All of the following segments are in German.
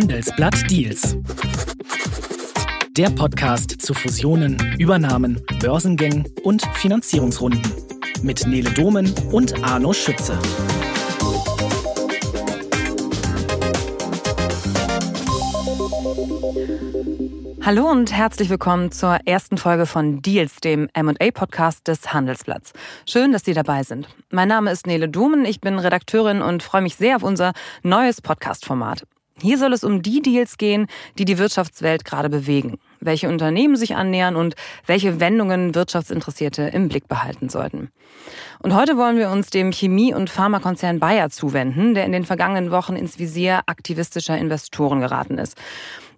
Handelsblatt Deals. Der Podcast zu Fusionen, Übernahmen, Börsengängen und Finanzierungsrunden mit Nele Domen und Arno Schütze. Hallo und herzlich willkommen zur ersten Folge von Deals, dem M&A-Podcast des Handelsblatts. Schön, dass Sie dabei sind. Mein Name ist Nele Dumen, ich bin Redakteurin und freue mich sehr auf unser neues Podcast-Format. Hier soll es um die Deals gehen, die die Wirtschaftswelt gerade bewegen, welche Unternehmen sich annähern und welche Wendungen Wirtschaftsinteressierte im Blick behalten sollten. Und heute wollen wir uns dem Chemie- und Pharmakonzern Bayer zuwenden, der in den vergangenen Wochen ins Visier aktivistischer Investoren geraten ist.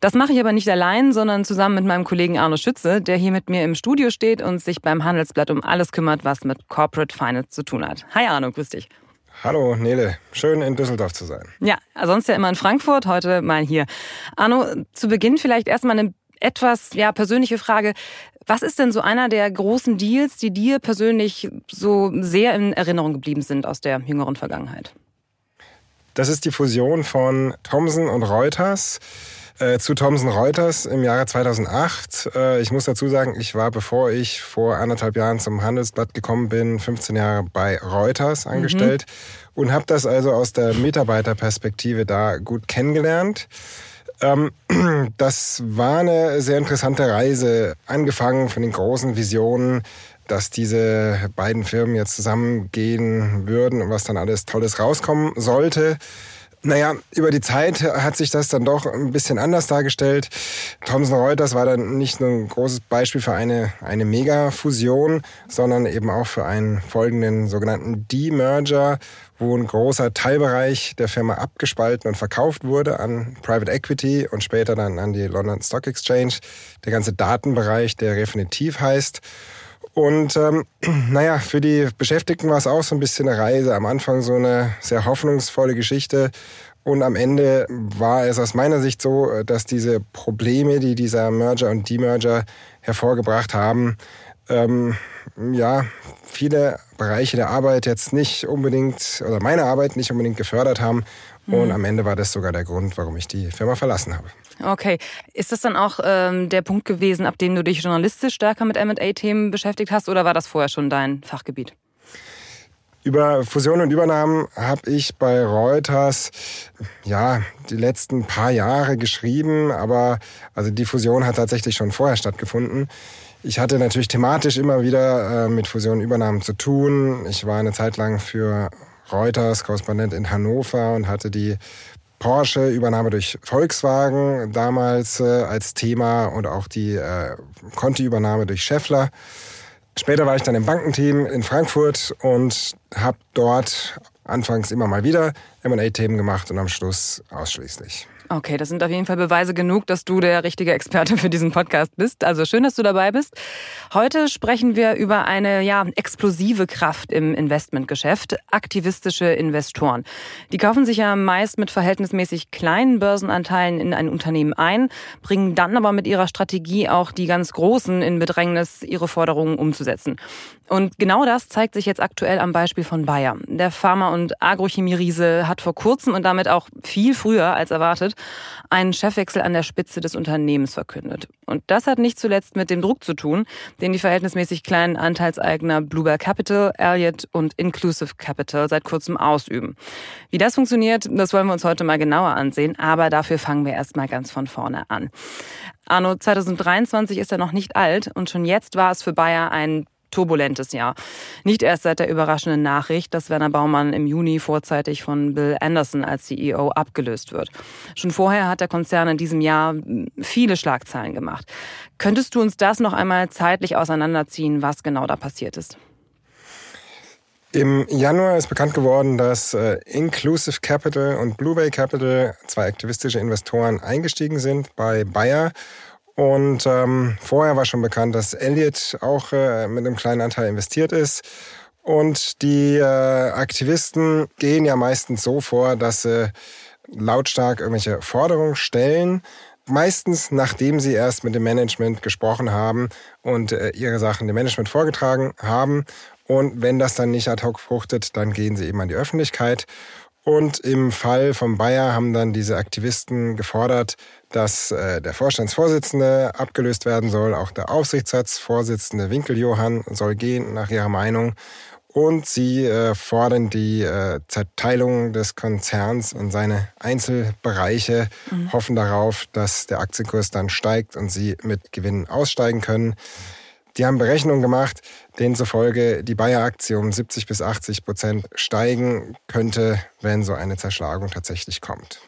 Das mache ich aber nicht allein, sondern zusammen mit meinem Kollegen Arno Schütze, der hier mit mir im Studio steht und sich beim Handelsblatt um alles kümmert, was mit Corporate Finance zu tun hat. Hi Arno, grüß dich. Hallo Nele, schön in Düsseldorf zu sein. Ja, sonst ja immer in Frankfurt, heute mal hier. Arno, zu Beginn vielleicht erstmal eine etwas ja, persönliche Frage. Was ist denn so einer der großen Deals, die dir persönlich so sehr in Erinnerung geblieben sind aus der jüngeren Vergangenheit? Das ist die Fusion von Thomson und Reuters äh, zu Thomson Reuters im Jahre 2008. Äh, ich muss dazu sagen, ich war, bevor ich vor anderthalb Jahren zum Handelsblatt gekommen bin, 15 Jahre bei Reuters mhm. angestellt mhm. und habe das also aus der Mitarbeiterperspektive da gut kennengelernt. Ähm, das war eine sehr interessante Reise, angefangen von den großen Visionen, dass diese beiden Firmen jetzt zusammengehen würden und was dann alles Tolles rauskommen sollte. Naja, über die Zeit hat sich das dann doch ein bisschen anders dargestellt. Thomson Reuters war dann nicht nur ein großes Beispiel für eine, eine Mega-Fusion, sondern eben auch für einen folgenden sogenannten Demerger, wo ein großer Teilbereich der Firma abgespalten und verkauft wurde an Private Equity und später dann an die London Stock Exchange. Der ganze Datenbereich, der Refinitiv heißt. Und ähm, naja, für die Beschäftigten war es auch so ein bisschen eine Reise. Am Anfang so eine sehr hoffnungsvolle Geschichte. Und am Ende war es aus meiner Sicht so, dass diese Probleme, die dieser Merger und Demerger hervorgebracht haben, ähm, ja, viele Bereiche der Arbeit jetzt nicht unbedingt, oder meine Arbeit nicht unbedingt gefördert haben. Mhm. Und am Ende war das sogar der Grund, warum ich die Firma verlassen habe. Okay. Ist das dann auch ähm, der Punkt gewesen, ab dem du dich journalistisch stärker mit MA-Themen beschäftigt hast, oder war das vorher schon dein Fachgebiet? Über Fusionen und Übernahmen habe ich bei Reuters ja die letzten paar Jahre geschrieben, aber also die Fusion hat tatsächlich schon vorher stattgefunden. Ich hatte natürlich thematisch immer wieder äh, mit Fusionen und Übernahmen zu tun. Ich war eine Zeit lang für Reuters Korrespondent in Hannover und hatte die Porsche, Übernahme durch Volkswagen damals äh, als Thema und auch die äh, Conti-Übernahme durch Scheffler. Später war ich dann im Bankenteam in Frankfurt und habe dort anfangs immer mal wieder M&A-Themen gemacht und am Schluss ausschließlich. Okay, das sind auf jeden Fall Beweise genug, dass du der richtige Experte für diesen Podcast bist. Also schön, dass du dabei bist. Heute sprechen wir über eine ja, explosive Kraft im Investmentgeschäft, aktivistische Investoren. Die kaufen sich ja meist mit verhältnismäßig kleinen Börsenanteilen in ein Unternehmen ein, bringen dann aber mit ihrer Strategie auch die ganz Großen in Bedrängnis, ihre Forderungen umzusetzen. Und genau das zeigt sich jetzt aktuell am Beispiel von Bayer. Der Pharma- und Agrochemieriese hat vor kurzem und damit auch viel früher als erwartet einen Chefwechsel an der Spitze des Unternehmens verkündet. Und das hat nicht zuletzt mit dem Druck zu tun, den die verhältnismäßig kleinen Anteilseigner Bluebell Capital, Elliott und Inclusive Capital seit kurzem ausüben. Wie das funktioniert, das wollen wir uns heute mal genauer ansehen, aber dafür fangen wir erstmal ganz von vorne an. Arno, 2023 ist er noch nicht alt und schon jetzt war es für Bayer ein turbulentes Jahr. Nicht erst seit der überraschenden Nachricht, dass Werner Baumann im Juni vorzeitig von Bill Anderson als CEO abgelöst wird. Schon vorher hat der Konzern in diesem Jahr viele Schlagzeilen gemacht. Könntest du uns das noch einmal zeitlich auseinanderziehen, was genau da passiert ist? Im Januar ist bekannt geworden, dass äh, Inclusive Capital und Blue Bay Capital, zwei aktivistische Investoren, eingestiegen sind bei Bayer und ähm, vorher war schon bekannt, dass Elliott auch äh, mit einem kleinen Anteil investiert ist. Und die äh, Aktivisten gehen ja meistens so vor, dass sie lautstark irgendwelche Forderungen stellen. Meistens nachdem sie erst mit dem Management gesprochen haben und äh, ihre Sachen dem Management vorgetragen haben. Und wenn das dann nicht ad hoc fruchtet, dann gehen sie eben an die Öffentlichkeit. Und im Fall von Bayer haben dann diese Aktivisten gefordert, dass äh, der Vorstandsvorsitzende abgelöst werden soll. Auch der Aufsichtsratsvorsitzende Winkeljohann soll gehen, nach ihrer Meinung. Und sie äh, fordern die äh, Zerteilung des Konzerns in seine Einzelbereiche, mhm. hoffen darauf, dass der Aktienkurs dann steigt und sie mit Gewinnen aussteigen können. Die haben Berechnungen gemacht, denen zufolge die Bayer-Aktie um 70 bis 80 Prozent steigen könnte, wenn so eine Zerschlagung tatsächlich kommt.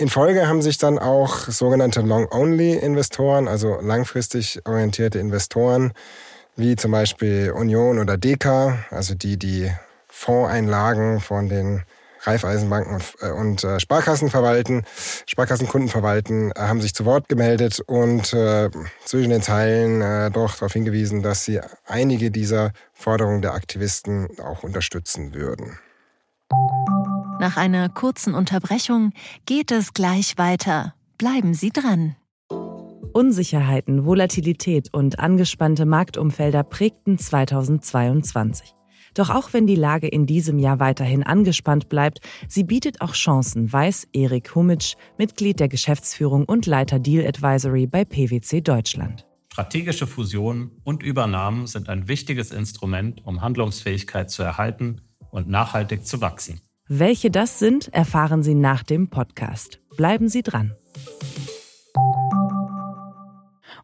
In Folge haben sich dann auch sogenannte Long-Only-Investoren, also langfristig orientierte Investoren, wie zum Beispiel Union oder Deka, also die die Fondseinlagen von den Raiffeisenbanken und, äh, äh, Sparkassen verwalten, Sparkassenkunden verwalten, äh, haben sich zu Wort gemeldet und äh, zwischen den Zeilen äh, doch darauf hingewiesen, dass sie einige dieser Forderungen der Aktivisten auch unterstützen würden. Nach einer kurzen Unterbrechung geht es gleich weiter. Bleiben Sie dran. Unsicherheiten, Volatilität und angespannte Marktumfelder prägten 2022. Doch auch wenn die Lage in diesem Jahr weiterhin angespannt bleibt, sie bietet auch Chancen, weiß Erik Humitsch, Mitglied der Geschäftsführung und Leiter Deal Advisory bei PwC Deutschland. Strategische Fusionen und Übernahmen sind ein wichtiges Instrument, um Handlungsfähigkeit zu erhalten und nachhaltig zu wachsen. Welche das sind, erfahren Sie nach dem Podcast. Bleiben Sie dran.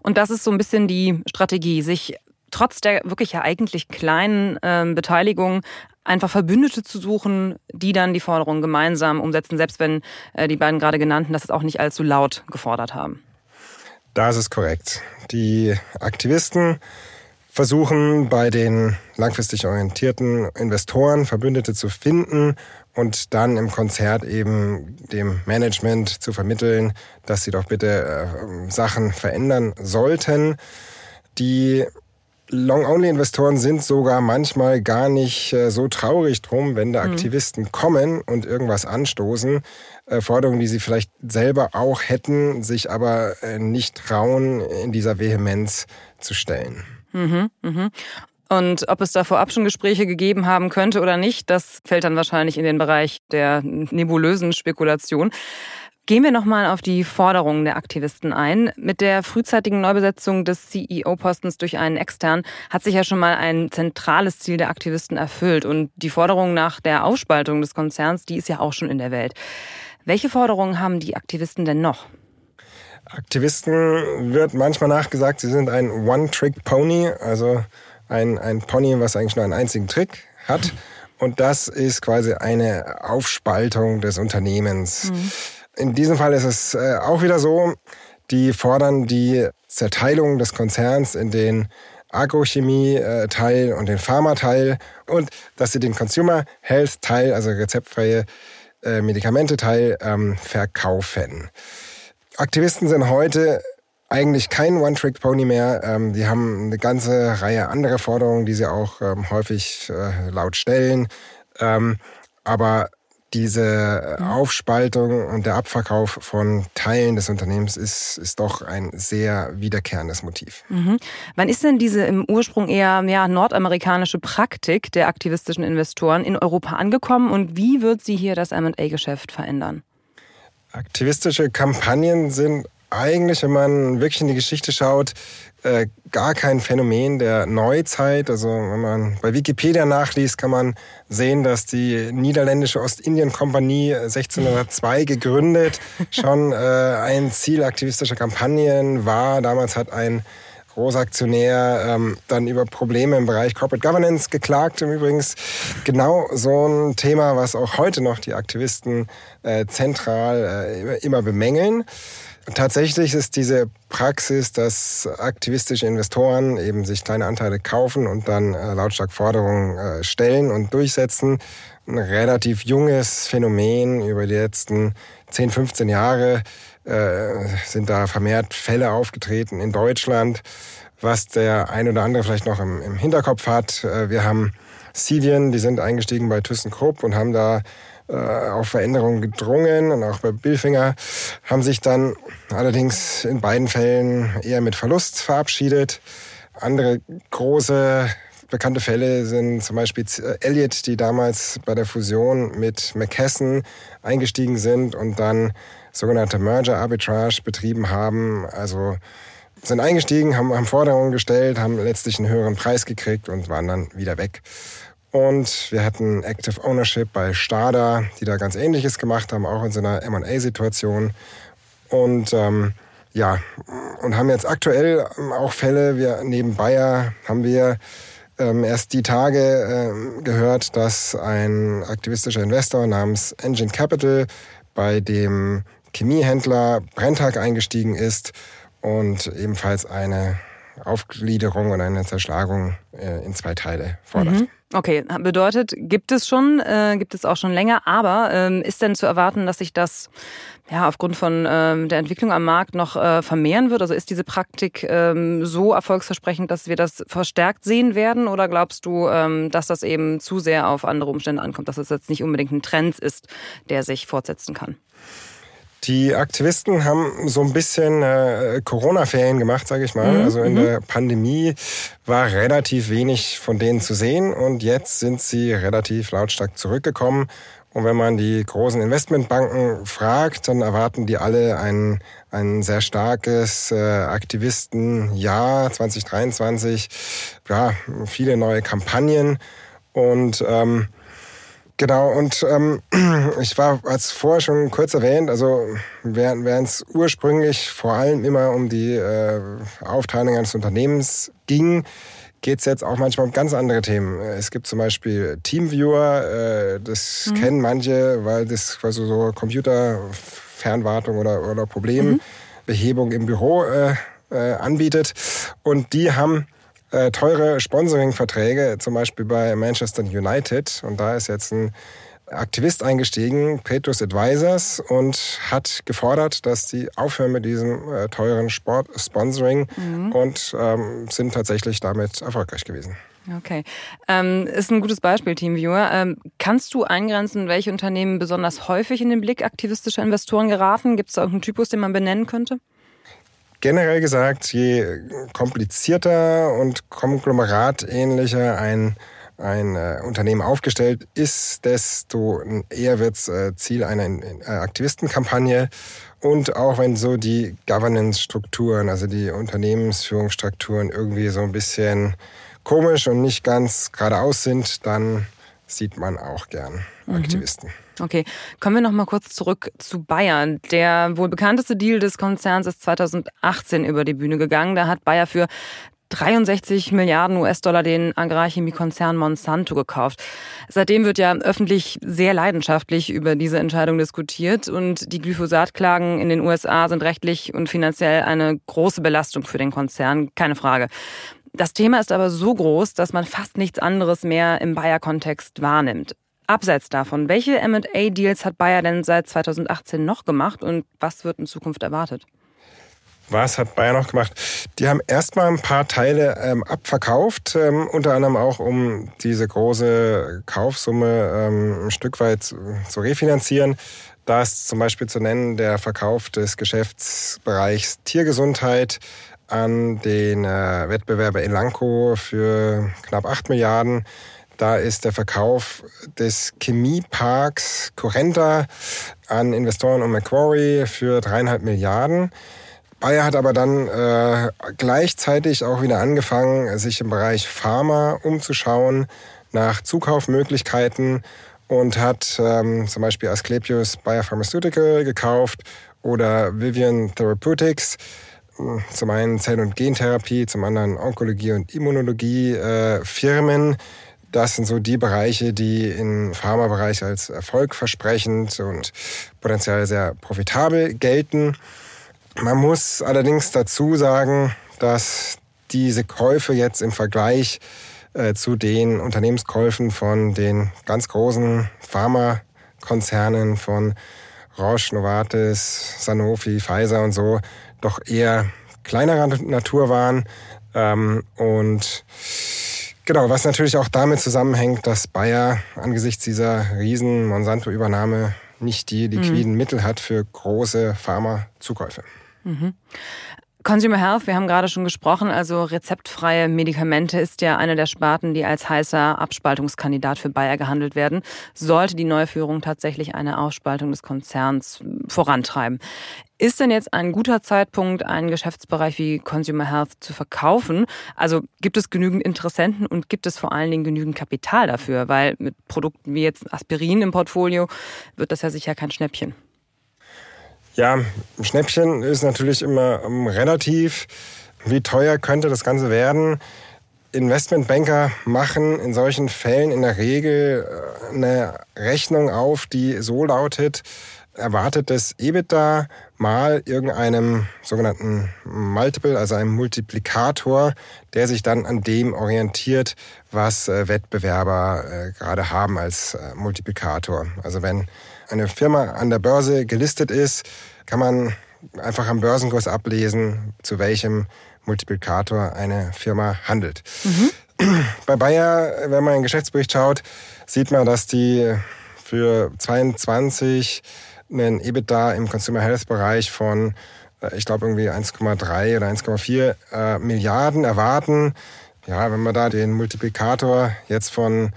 Und das ist so ein bisschen die Strategie, sich trotz der wirklich ja eigentlich kleinen äh, Beteiligung einfach Verbündete zu suchen, die dann die Forderungen gemeinsam umsetzen, selbst wenn äh, die beiden gerade genannten das auch nicht allzu laut gefordert haben. Das ist korrekt. Die Aktivisten versuchen bei den langfristig orientierten Investoren Verbündete zu finden und dann im Konzert eben dem Management zu vermitteln, dass sie doch bitte äh, Sachen verändern sollten. Die Long-Only-Investoren sind sogar manchmal gar nicht äh, so traurig drum, wenn da mhm. Aktivisten kommen und irgendwas anstoßen. Äh, Forderungen, die sie vielleicht selber auch hätten, sich aber äh, nicht trauen, in dieser Vehemenz zu stellen. Mhm, mhm. Und ob es da vorab schon Gespräche gegeben haben könnte oder nicht, das fällt dann wahrscheinlich in den Bereich der nebulösen Spekulation. Gehen wir nochmal auf die Forderungen der Aktivisten ein. Mit der frühzeitigen Neubesetzung des CEO-Postens durch einen extern hat sich ja schon mal ein zentrales Ziel der Aktivisten erfüllt. Und die Forderung nach der Aufspaltung des Konzerns, die ist ja auch schon in der Welt. Welche Forderungen haben die Aktivisten denn noch? Aktivisten wird manchmal nachgesagt, sie sind ein One-Trick-Pony, also ein, ein Pony, was eigentlich nur einen einzigen Trick hat. Und das ist quasi eine Aufspaltung des Unternehmens. Mhm. In diesem Fall ist es äh, auch wieder so, die fordern die Zerteilung des Konzerns in den Agrochemie-Teil und den Pharma-Teil und dass sie den Consumer Health-Teil, also rezeptfreie äh, Medikamente-Teil, ähm, verkaufen. Aktivisten sind heute eigentlich kein One-Trick-Pony mehr. Ähm, die haben eine ganze Reihe anderer Forderungen, die sie auch ähm, häufig äh, laut stellen. Ähm, aber diese. Aufspaltung und der Abverkauf von Teilen des Unternehmens ist, ist doch ein sehr wiederkehrendes Motiv. Mhm. Wann ist denn diese im Ursprung eher ja, nordamerikanische Praktik der aktivistischen Investoren in Europa angekommen und wie wird sie hier das MA-Geschäft verändern? Aktivistische Kampagnen sind eigentlich, wenn man wirklich in die Geschichte schaut, äh, gar kein Phänomen der Neuzeit. Also wenn man bei Wikipedia nachliest, kann man sehen, dass die niederländische Ostindien-Kompanie 1602 gegründet schon äh, ein Ziel aktivistischer Kampagnen war. Damals hat ein Großaktionär ähm, dann über Probleme im Bereich Corporate Governance geklagt. Im Übrigens genau so ein Thema, was auch heute noch die Aktivisten äh, zentral äh, immer bemängeln. Tatsächlich ist diese Praxis, dass aktivistische Investoren eben sich kleine Anteile kaufen und dann äh, lautstark Forderungen äh, stellen und durchsetzen, ein relativ junges Phänomen. Über die letzten 10, 15 Jahre äh, sind da vermehrt Fälle aufgetreten in Deutschland, was der ein oder andere vielleicht noch im, Hinterkopf hat. Wir haben Sivien, die sind eingestiegen bei ThyssenKrupp und haben da äh, auf Veränderungen gedrungen und auch bei Billfinger haben sich dann allerdings in beiden Fällen eher mit Verlust verabschiedet. Andere große bekannte Fälle sind zum Beispiel Elliott, die damals bei der Fusion mit McKesson eingestiegen sind und dann sogenannte Merger Arbitrage betrieben haben. Also sind eingestiegen, haben, haben Forderungen gestellt, haben letztlich einen höheren Preis gekriegt und waren dann wieder weg. Und wir hatten Active Ownership bei Stada, die da ganz Ähnliches gemacht haben, auch in so einer M&A-Situation. Und ähm, ja, und haben jetzt aktuell ähm, auch Fälle, wir neben Bayer haben wir ähm, erst die Tage ähm, gehört, dass ein aktivistischer Investor namens Engine Capital bei dem Chemiehändler Brenntag eingestiegen ist und ebenfalls eine Aufgliederung und eine Zerschlagung äh, in zwei Teile fordert. Mhm. Okay, bedeutet, gibt es schon, äh, gibt es auch schon länger, aber ähm, ist denn zu erwarten, dass sich das ja aufgrund von ähm, der Entwicklung am Markt noch äh, vermehren wird? Also ist diese Praktik ähm, so erfolgsversprechend, dass wir das verstärkt sehen werden? Oder glaubst du, ähm, dass das eben zu sehr auf andere Umstände ankommt, dass es jetzt nicht unbedingt ein Trend ist, der sich fortsetzen kann? Die Aktivisten haben so ein bisschen äh, Corona-Ferien gemacht, sage ich mal. Mhm. Also in mhm. der Pandemie war relativ wenig von denen zu sehen und jetzt sind sie relativ lautstark zurückgekommen. Und wenn man die großen Investmentbanken fragt, dann erwarten die alle ein, ein sehr starkes äh, Aktivistenjahr 2023. Ja, viele neue Kampagnen und ähm, Genau, und ähm, ich war, als vorher schon kurz erwähnt, also während es ursprünglich vor allem immer um die äh, Aufteilung eines Unternehmens ging, geht es jetzt auch manchmal um ganz andere Themen. Es gibt zum Beispiel Teamviewer, äh, das mhm. kennen manche, weil das quasi so Computerfernwartung oder, oder Problembehebung mhm. im Büro äh, äh, anbietet. Und die haben äh, teure Sponsoring-Verträge, zum Beispiel bei Manchester United. Und da ist jetzt ein Aktivist eingestiegen, Petrus Advisors, und hat gefordert, dass sie aufhören mit diesem äh, teuren Sport Sponsoring mhm. und ähm, sind tatsächlich damit erfolgreich gewesen. Okay. Ähm, ist ein gutes Beispiel, Teamviewer. Ähm, kannst du eingrenzen, welche Unternehmen besonders häufig in den Blick aktivistischer Investoren geraten? Gibt es da irgendeinen Typus, den man benennen könnte? Generell gesagt, je komplizierter und konglomeratähnlicher ein, ein äh, Unternehmen aufgestellt ist, desto eher wird es äh, Ziel einer äh, Aktivistenkampagne. Und auch wenn so die Governance-Strukturen, also die Unternehmensführungsstrukturen irgendwie so ein bisschen komisch und nicht ganz geradeaus sind, dann sieht man auch gern mhm. Aktivisten. Okay, kommen wir noch mal kurz zurück zu Bayern. Der wohl bekannteste Deal des Konzerns ist 2018 über die Bühne gegangen. Da hat Bayer für 63 Milliarden US-Dollar den Agrarchemiekonzern Monsanto gekauft. Seitdem wird ja öffentlich sehr leidenschaftlich über diese Entscheidung diskutiert und die Glyphosat-Klagen in den USA sind rechtlich und finanziell eine große Belastung für den Konzern, keine Frage. Das Thema ist aber so groß, dass man fast nichts anderes mehr im Bayer-Kontext wahrnimmt. Abseits davon, welche M&A-Deals hat Bayer denn seit 2018 noch gemacht und was wird in Zukunft erwartet? Was hat Bayer noch gemacht? Die haben erstmal ein paar Teile ähm, abverkauft, ähm, unter anderem auch um diese große Kaufsumme ähm, ein Stück weit zu, zu refinanzieren. Da ist zum Beispiel zu nennen der Verkauf des Geschäftsbereichs Tiergesundheit an den äh, Wettbewerber Elanco für knapp 8 Milliarden. Da ist der Verkauf des Chemieparks Corenta an Investoren und Macquarie für dreieinhalb Milliarden. Bayer hat aber dann äh, gleichzeitig auch wieder angefangen, sich im Bereich Pharma umzuschauen nach Zukaufmöglichkeiten und hat ähm, zum Beispiel Asklepios Biopharmaceutical gekauft oder Vivian Therapeutics. Zum einen Zell- und Gentherapie, zum anderen Onkologie und Immunologie äh, Firmen, das sind so die Bereiche, die im Pharmabereich als erfolgversprechend und potenziell sehr profitabel gelten. Man muss allerdings dazu sagen, dass diese Käufe jetzt im Vergleich äh, zu den Unternehmenskäufen von den ganz großen Pharmakonzernen von Roche, Novartis, Sanofi, Pfizer und so doch eher kleinerer Natur waren. Ähm, und Genau, was natürlich auch damit zusammenhängt, dass Bayer angesichts dieser riesen Monsanto-Übernahme nicht die liquiden mhm. Mittel hat für große Pharma-Zukäufe. Mhm. Consumer Health, wir haben gerade schon gesprochen, also rezeptfreie Medikamente ist ja eine der Sparten, die als heißer Abspaltungskandidat für Bayer gehandelt werden, sollte die neue Führung tatsächlich eine Aufspaltung des Konzerns vorantreiben. Ist denn jetzt ein guter Zeitpunkt, einen Geschäftsbereich wie Consumer Health zu verkaufen? Also gibt es genügend Interessenten und gibt es vor allen Dingen genügend Kapital dafür? Weil mit Produkten wie jetzt Aspirin im Portfolio wird das ja sicher kein Schnäppchen. Ja, Schnäppchen ist natürlich immer ähm, relativ. Wie teuer könnte das Ganze werden? Investmentbanker machen in solchen Fällen in der Regel äh, eine Rechnung auf, die so lautet, erwartetes EBITDA mal irgendeinem sogenannten Multiple, also einem Multiplikator, der sich dann an dem orientiert, was äh, Wettbewerber äh, gerade haben als Multiplikator. Also wenn eine Firma an der Börse gelistet ist, kann man einfach am Börsenkurs ablesen, zu welchem Multiplikator eine Firma handelt. Mhm. Bei Bayer, wenn man in den Geschäftsbericht schaut, sieht man, dass die für 22 einen EBITDA im Consumer Health Bereich von, äh, ich glaube, irgendwie 1,3 oder 1,4 äh, Milliarden erwarten. Ja, wenn man da den Multiplikator jetzt von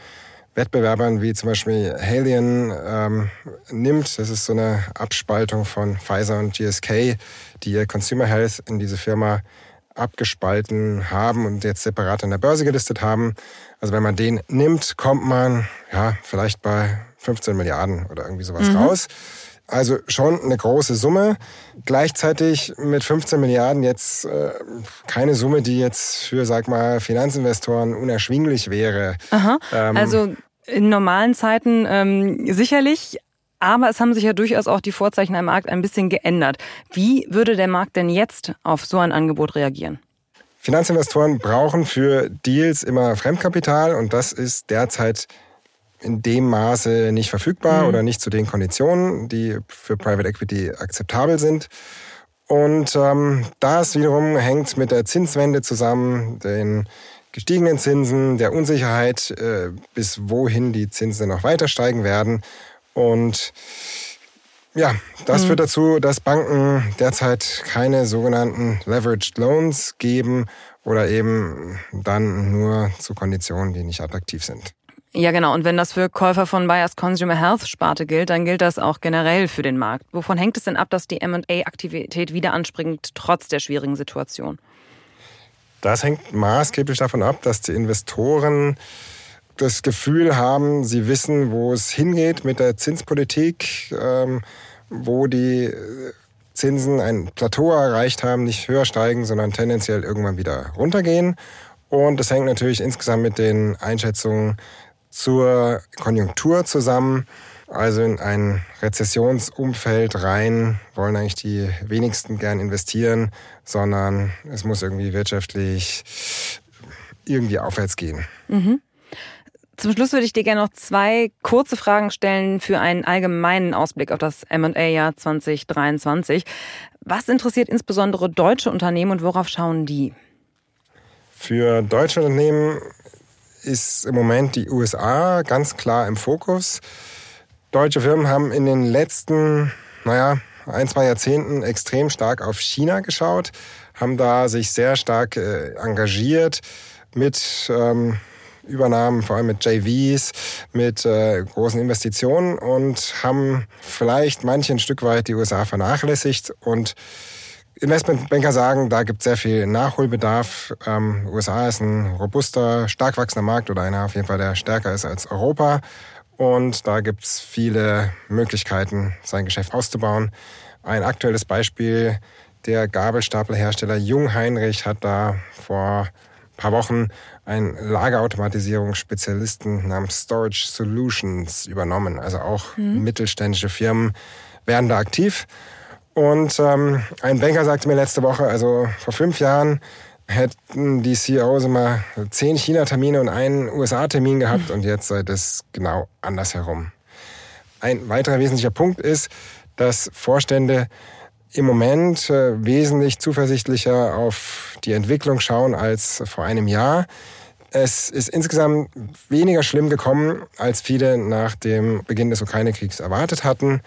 Wettbewerbern wie zum Beispiel Halion ähm, nimmt, das ist so eine Abspaltung von Pfizer und GSK, die ihr Consumer Health in diese Firma abgespalten haben und jetzt separat an der Börse gelistet haben. Also wenn man den nimmt, kommt man ja vielleicht bei 15 Milliarden oder irgendwie sowas mhm. raus. Also schon eine große Summe. Gleichzeitig mit 15 Milliarden jetzt äh, keine Summe, die jetzt für, sag mal, Finanzinvestoren unerschwinglich wäre. Aha. Ähm, also in normalen Zeiten ähm, sicherlich. Aber es haben sich ja durchaus auch die Vorzeichen am Markt ein bisschen geändert. Wie würde der Markt denn jetzt auf so ein Angebot reagieren? Finanzinvestoren brauchen für Deals immer Fremdkapital und das ist derzeit in dem Maße nicht verfügbar mhm. oder nicht zu den Konditionen, die für Private Equity akzeptabel sind. Und ähm, das wiederum hängt mit der Zinswende zusammen, den gestiegenen Zinsen, der Unsicherheit, äh, bis wohin die Zinsen noch weiter steigen werden. Und ja, das mhm. führt dazu, dass Banken derzeit keine sogenannten Leveraged Loans geben oder eben dann nur zu Konditionen, die nicht attraktiv sind. Ja, genau. Und wenn das für Käufer von Bayers Consumer Health Sparte gilt, dann gilt das auch generell für den Markt. Wovon hängt es denn ab, dass die M&A-Aktivität wieder anspringt, trotz der schwierigen Situation? Das hängt maßgeblich davon ab, dass die Investoren das Gefühl haben, sie wissen, wo es hingeht mit der Zinspolitik, ähm, wo die Zinsen ein Plateau erreicht haben, nicht höher steigen, sondern tendenziell irgendwann wieder runtergehen. Und das hängt natürlich insgesamt mit den Einschätzungen zur Konjunktur zusammen. Also in ein Rezessionsumfeld rein wollen eigentlich die wenigsten gern investieren, sondern es muss irgendwie wirtschaftlich irgendwie aufwärts gehen. Mhm. Zum Schluss würde ich dir gerne noch zwei kurze Fragen stellen für einen allgemeinen Ausblick auf das M&A-Jahr 2023. Was interessiert insbesondere deutsche Unternehmen und worauf schauen die? Für deutsche Unternehmen ist im Moment die USA ganz klar im Fokus. Deutsche Firmen haben in den letzten, naja, ein, zwei Jahrzehnten extrem stark auf China geschaut, haben da sich sehr stark äh, engagiert mit ähm, Übernahmen, vor allem mit JVs, mit äh, großen Investitionen und haben vielleicht manche ein Stück weit die USA vernachlässigt und Investmentbanker sagen, da gibt es sehr viel Nachholbedarf. Ähm, USA ist ein robuster, stark wachsender Markt oder einer auf jeden Fall, der stärker ist als Europa. Und da gibt es viele Möglichkeiten, sein Geschäft auszubauen. Ein aktuelles Beispiel, der Gabelstapelhersteller Jungheinrich hat da vor ein paar Wochen einen Lagerautomatisierungsspezialisten namens Storage Solutions übernommen. Also auch mhm. mittelständische Firmen werden da aktiv. Und ähm, ein Banker sagte mir letzte Woche, also vor fünf Jahren hätten die CEOs immer zehn China-Termine und einen USA-Termin gehabt und jetzt sei das genau andersherum. Ein weiterer wesentlicher Punkt ist, dass Vorstände im Moment äh, wesentlich zuversichtlicher auf die Entwicklung schauen als vor einem Jahr. Es ist insgesamt weniger schlimm gekommen, als viele nach dem Beginn des Ukraine-Kriegs erwartet hatten.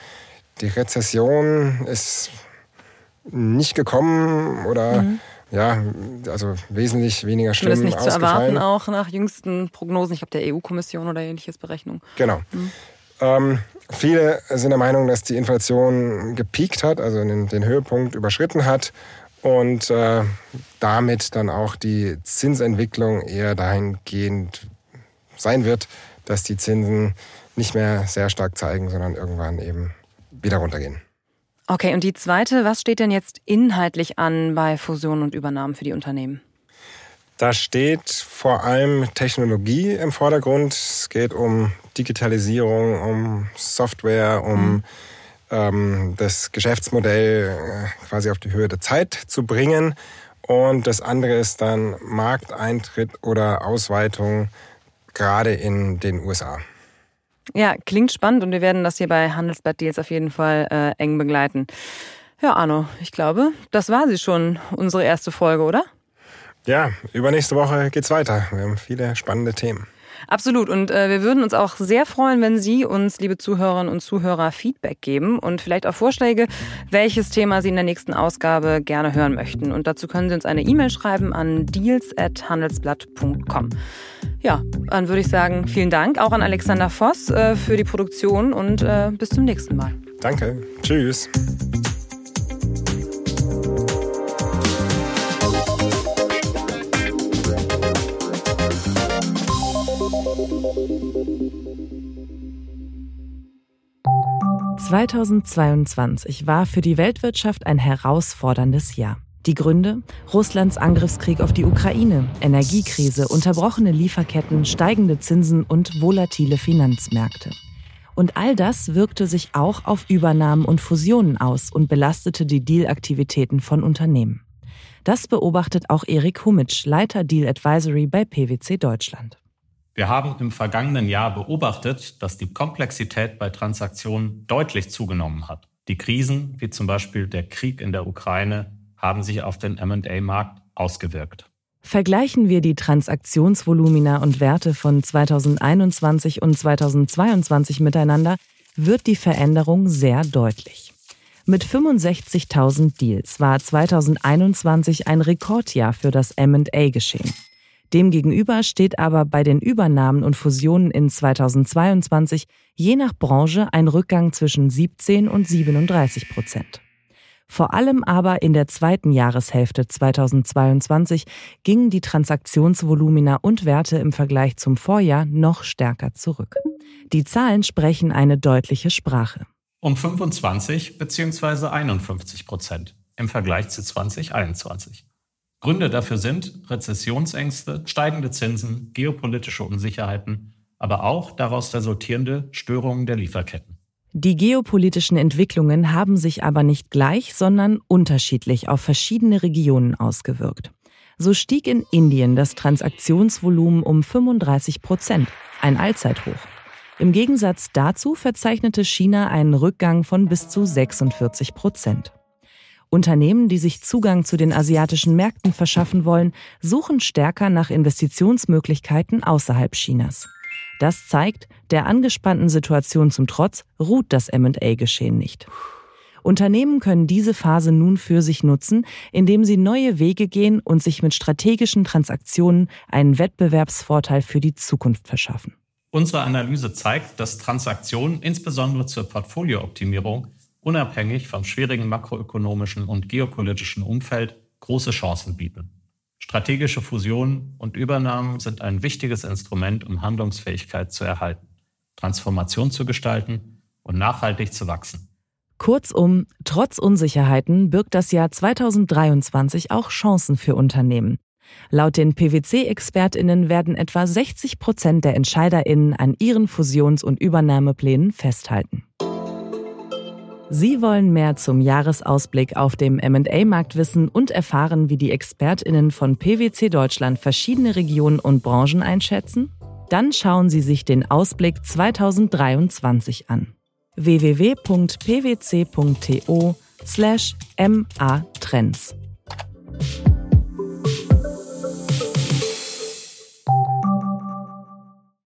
Die Rezession ist nicht gekommen oder mhm. Ja, also wesentlich weniger schlimm Das ist nicht ausgefallen. zu erwarten, auch nach jüngsten Prognosen, ich glaube der EU-Kommission oder ähnliches Berechnung. Genau. Mhm. Ähm, viele sind der Meinung, dass die Inflation gepiekt hat, also den, den Höhepunkt überschritten hat und äh, damit dann auch die Zinsentwicklung eher dahingehend sein wird, dass die Zinsen nicht mehr sehr stark zeigen, sondern irgendwann eben wieder runtergehen. Okay, und die zweite, was steht denn jetzt inhaltlich an bei Fusionen und Übernahmen für die Unternehmen? Da steht vor allem Technologie im Vordergrund. Es geht um Digitalisierung, um Software, um mhm. ähm, das Geschäftsmodell äh, quasi auf die Höhe der Zeit zu bringen. Und das andere ist dann Markteintritt oder Ausweitung, gerade in den USA. Ja, klingt spannend und wir werden das hier bei Handelsblatt Deals auf jeden Fall äh, eng begleiten. Ja, Arno, ich glaube, das war sie schon, unsere erste Folge, oder? Ja, übernächste Woche geht's weiter. Wir haben viele spannende Themen. Absolut. Und äh, wir würden uns auch sehr freuen, wenn Sie uns, liebe Zuhörerinnen und Zuhörer, Feedback geben und vielleicht auch Vorschläge, welches Thema Sie in der nächsten Ausgabe gerne hören möchten. Und dazu können Sie uns eine E-Mail schreiben an deals.handelsblatt.com. Ja, dann würde ich sagen, vielen Dank auch an Alexander Voss äh, für die Produktion und äh, bis zum nächsten Mal. Danke. Tschüss. »2022 war für die Weltwirtschaft ein herausforderndes Jahr. Die Gründe? Russlands Angriffskrieg auf die Ukraine, Energiekrise, unterbrochene Lieferketten, steigende Zinsen und volatile Finanzmärkte. Und all das wirkte sich auch auf Übernahmen und Fusionen aus und belastete die Dealaktivitäten von Unternehmen. Das beobachtet auch Erik Humitsch, Leiter Deal Advisory bei PwC Deutschland. Wir haben im vergangenen Jahr beobachtet, dass die Komplexität bei Transaktionen deutlich zugenommen hat. Die Krisen, wie zum Beispiel der Krieg in der Ukraine, haben sich auf den MA-Markt ausgewirkt. Vergleichen wir die Transaktionsvolumina und Werte von 2021 und 2022 miteinander, wird die Veränderung sehr deutlich. Mit 65.000 Deals war 2021 ein Rekordjahr für das MA-Geschehen. Demgegenüber steht aber bei den Übernahmen und Fusionen in 2022 je nach Branche ein Rückgang zwischen 17 und 37 Prozent. Vor allem aber in der zweiten Jahreshälfte 2022 gingen die Transaktionsvolumina und Werte im Vergleich zum Vorjahr noch stärker zurück. Die Zahlen sprechen eine deutliche Sprache. Um 25 bzw. 51 Prozent im Vergleich zu 2021. Gründe dafür sind Rezessionsängste, steigende Zinsen, geopolitische Unsicherheiten, aber auch daraus resultierende Störungen der Lieferketten. Die geopolitischen Entwicklungen haben sich aber nicht gleich, sondern unterschiedlich auf verschiedene Regionen ausgewirkt. So stieg in Indien das Transaktionsvolumen um 35 Prozent, ein Allzeithoch. Im Gegensatz dazu verzeichnete China einen Rückgang von bis zu 46 Prozent. Unternehmen, die sich Zugang zu den asiatischen Märkten verschaffen wollen, suchen stärker nach Investitionsmöglichkeiten außerhalb Chinas. Das zeigt, der angespannten Situation zum Trotz ruht das MA-Geschehen nicht. Unternehmen können diese Phase nun für sich nutzen, indem sie neue Wege gehen und sich mit strategischen Transaktionen einen Wettbewerbsvorteil für die Zukunft verschaffen. Unsere Analyse zeigt, dass Transaktionen insbesondere zur Portfoliooptimierung unabhängig vom schwierigen makroökonomischen und geopolitischen Umfeld große Chancen bieten. Strategische Fusionen und Übernahmen sind ein wichtiges Instrument, um Handlungsfähigkeit zu erhalten, Transformation zu gestalten und nachhaltig zu wachsen. Kurzum, trotz Unsicherheiten birgt das Jahr 2023 auch Chancen für Unternehmen. Laut den PwC-Expertinnen werden etwa 60 Prozent der Entscheiderinnen an ihren Fusions- und Übernahmeplänen festhalten. Sie wollen mehr zum Jahresausblick auf dem MA-Markt wissen und erfahren, wie die ExpertInnen von PwC Deutschland verschiedene Regionen und Branchen einschätzen? Dann schauen Sie sich den Ausblick 2023 an. www.pwc.to slash MA-Trends